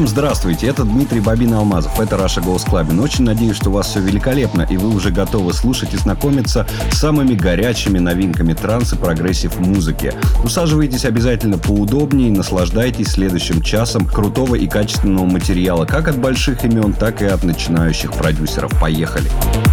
Всем здравствуйте, это Дмитрий Bobina Алмазов, это Russia Goes Clubbing. Очень надеюсь, что у вас все великолепно, и вы уже готовы слушать и знакомиться с самыми горячими новинками транс и прогрессив музыки. Усаживайтесь обязательно поудобнее и наслаждайтесь следующим часом крутого и качественного материала как от больших имен, так и от начинающих продюсеров. Поехали! Поехали!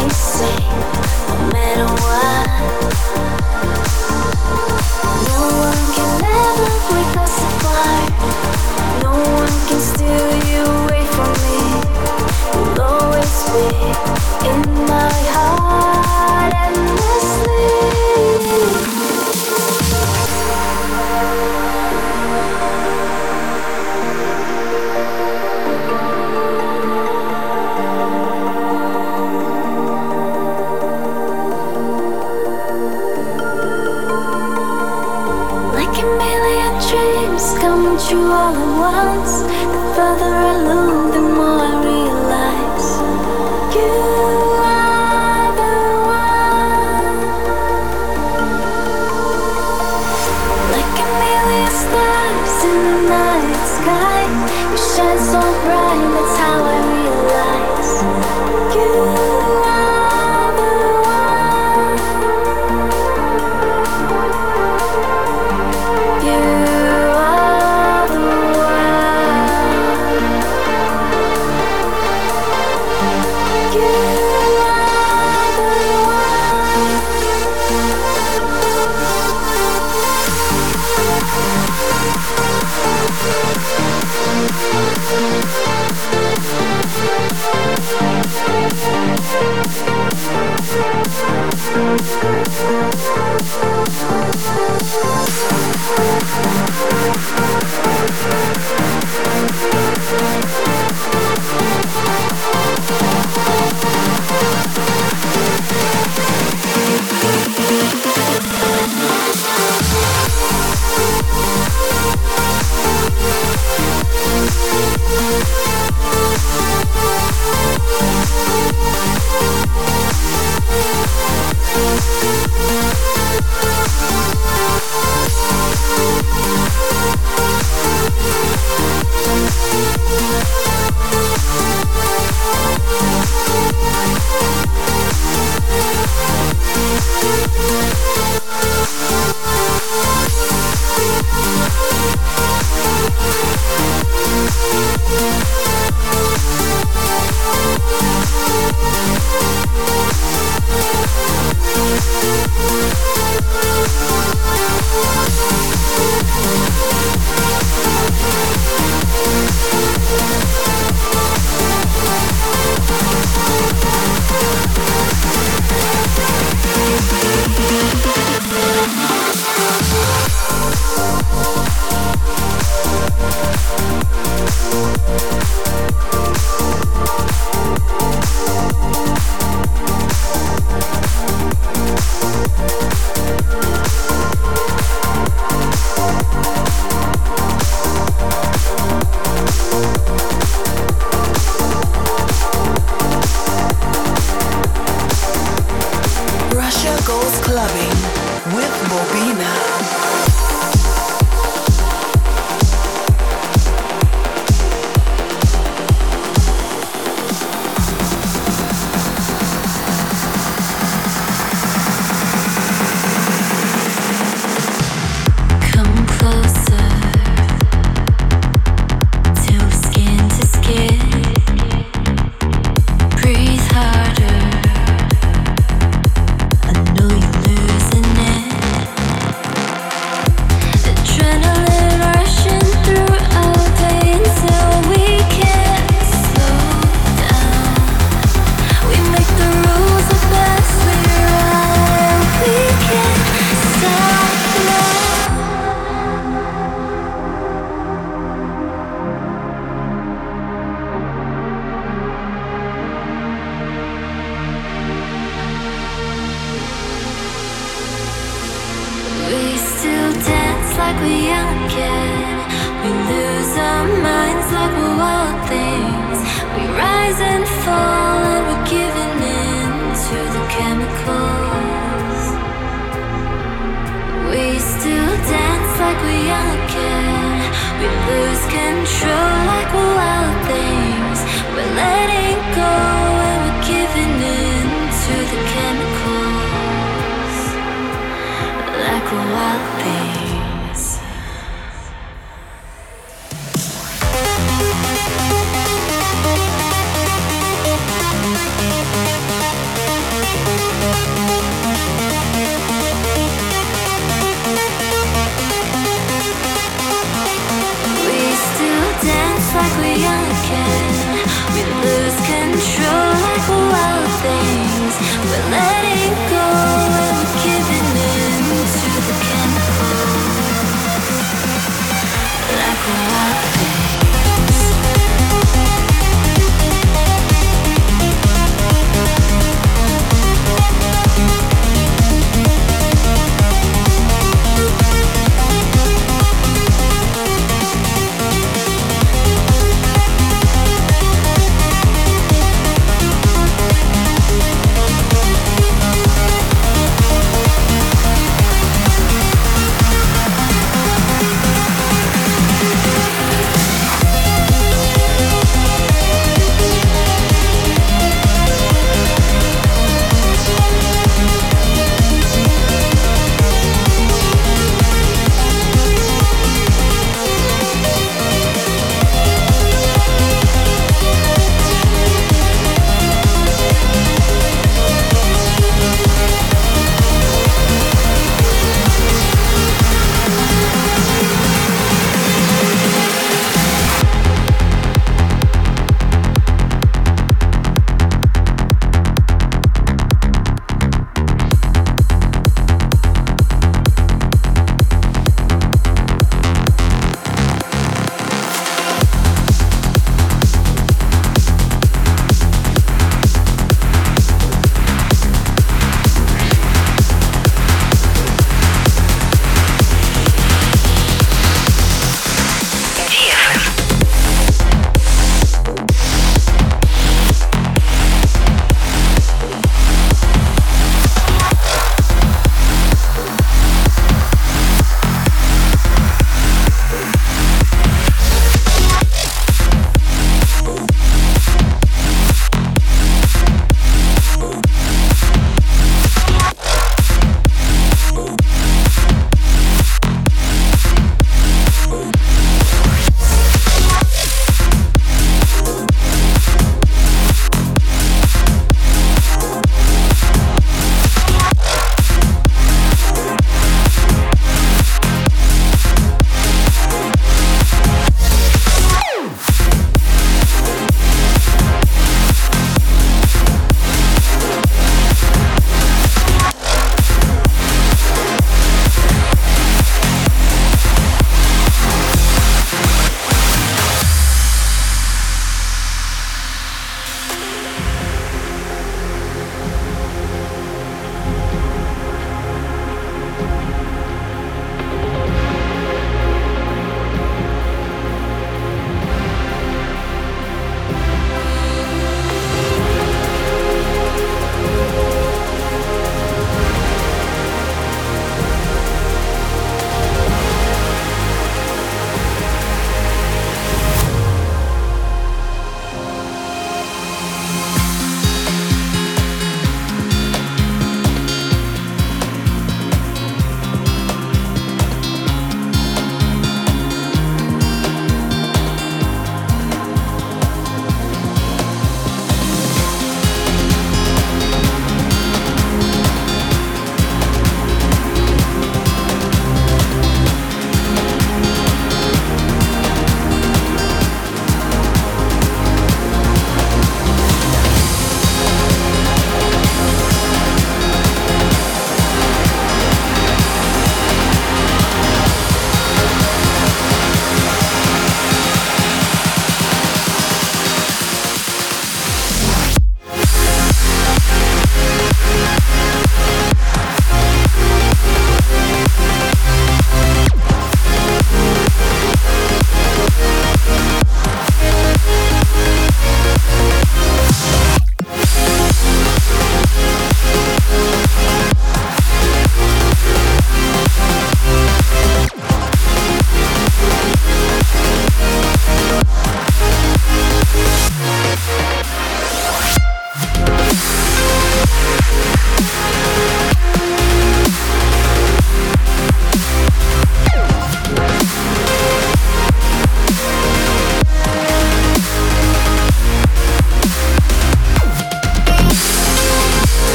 I say, no matter what.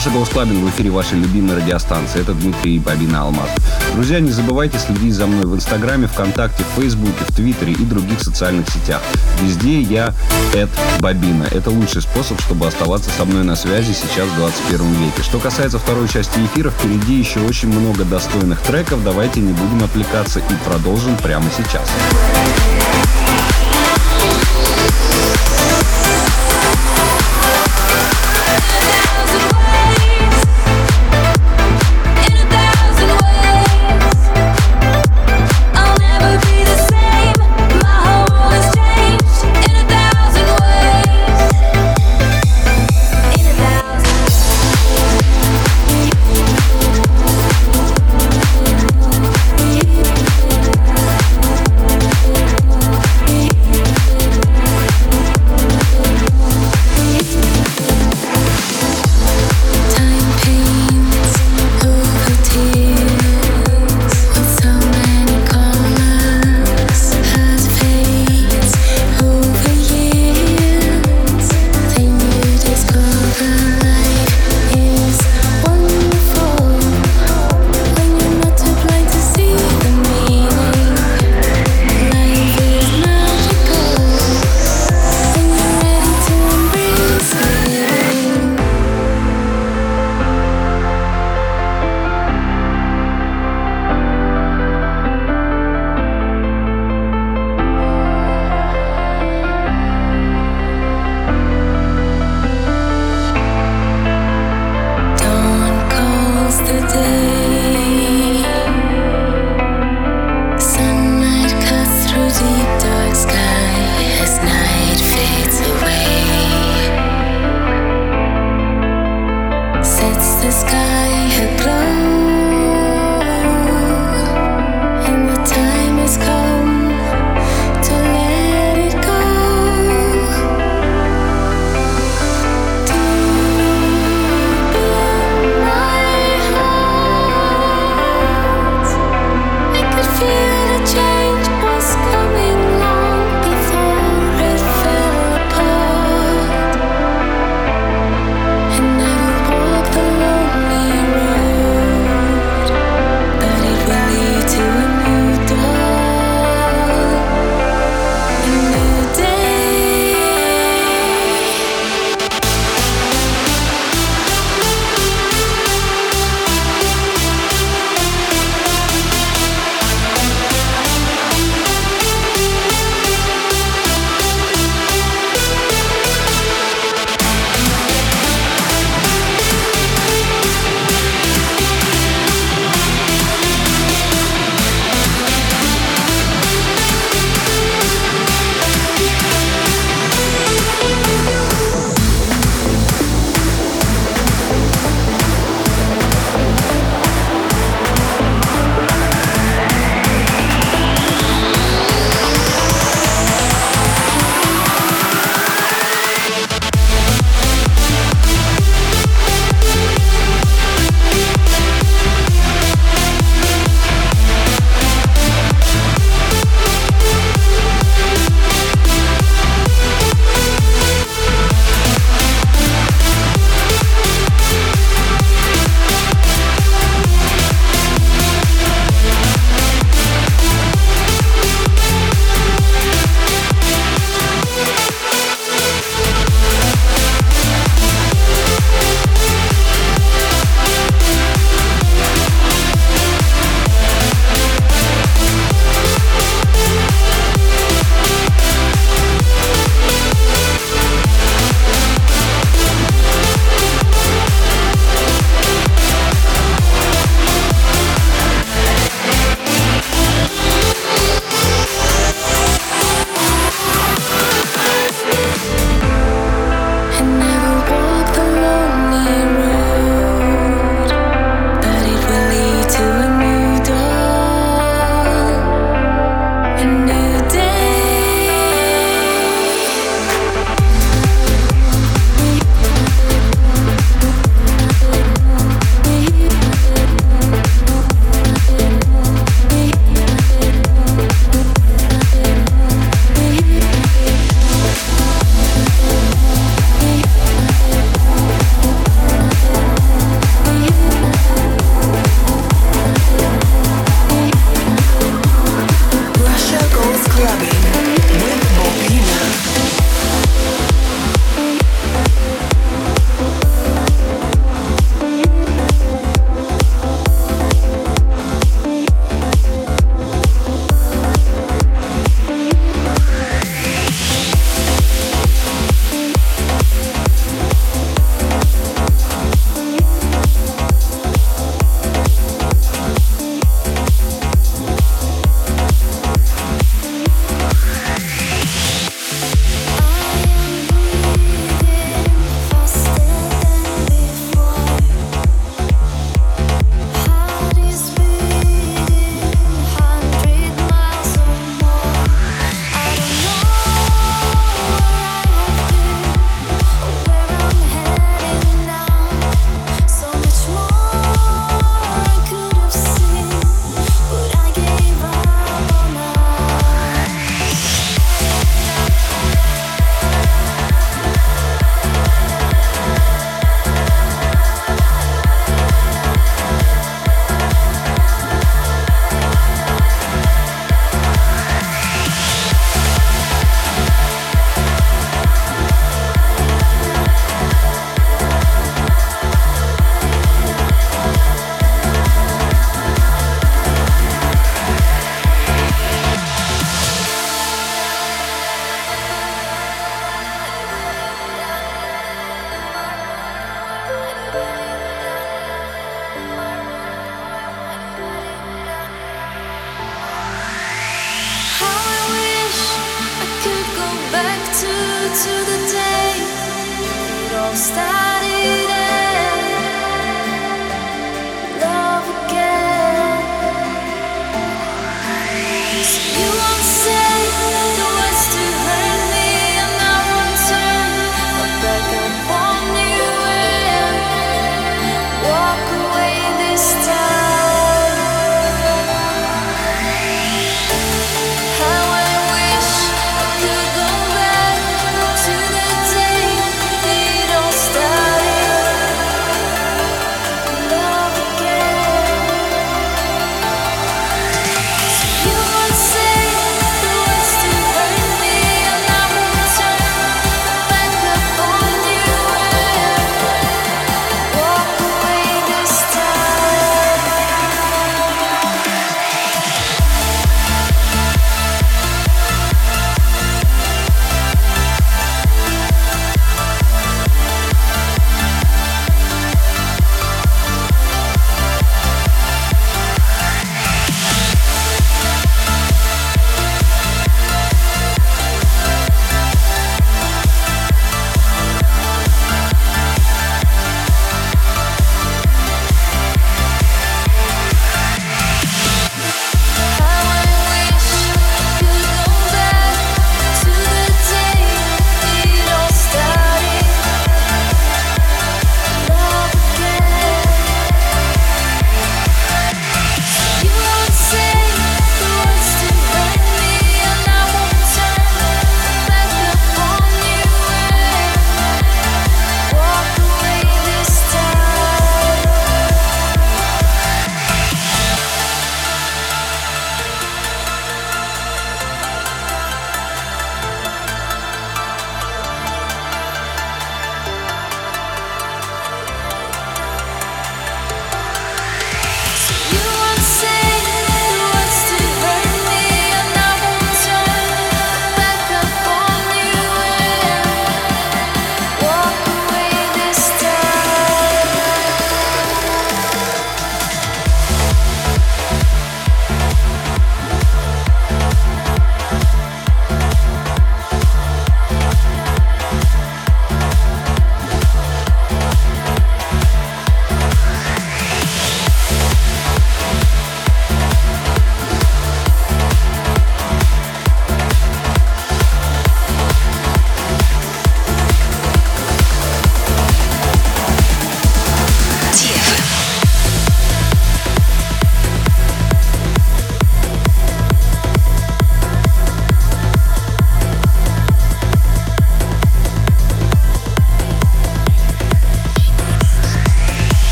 Russia Goes Clubbing в эфире вашей любимой радиостанции. Это Дмитрий Bobina Алмазов. Друзья, не забывайте следить за мной в Инстаграме, ВКонтакте, в Фейсбуке, в Твиттере и других социальных сетях. Везде я at Bobina. Это лучший способ, чтобы оставаться со мной на связи сейчас в 21 веке. Что касается второй части эфира, впереди еще очень много достойных треков. Давайте не будем отвлекаться и продолжим прямо сейчас.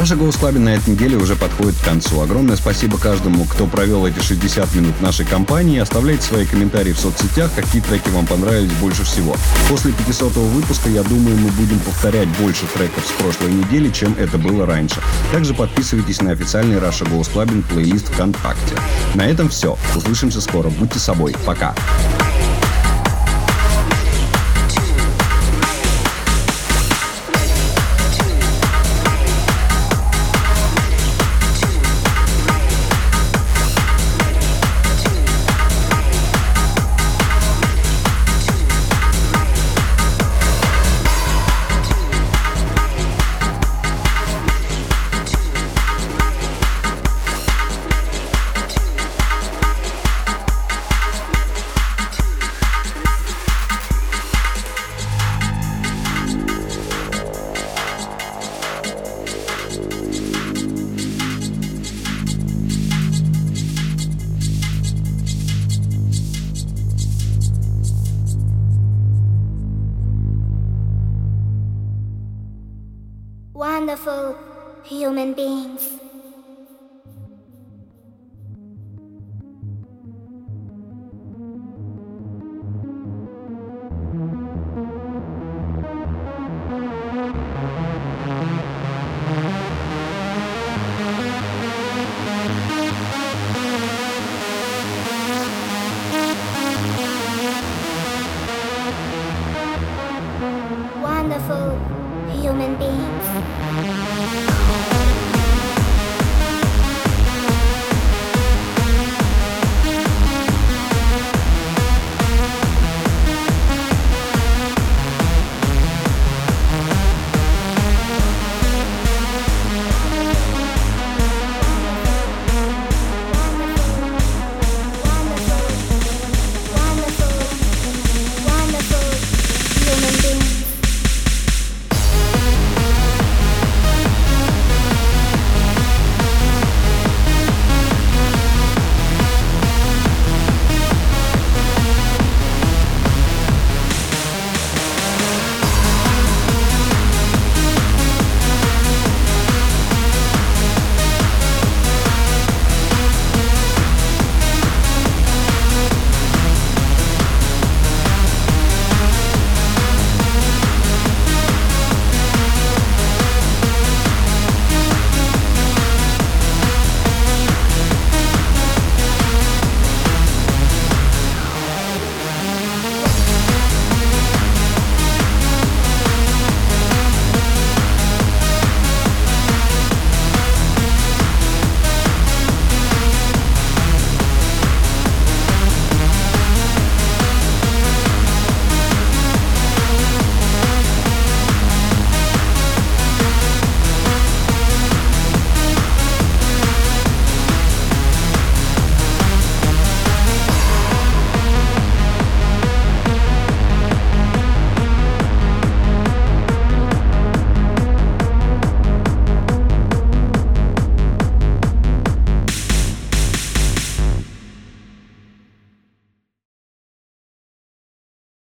Раша Club на этой неделе уже подходит к концу. Огромное спасибо каждому, кто провел эти 60 минут нашей компании. Оставляйте свои комментарии в соцсетях, какие треки вам понравились больше всего. После 500 выпуска, я думаю, мы будем повторять больше треков с прошлой недели, чем это было раньше. Также подписывайтесь на официальный Russia Goes Clubbing плейлист ВКонтакте. На этом все. Услышимся скоро. Будьте собой. Пока.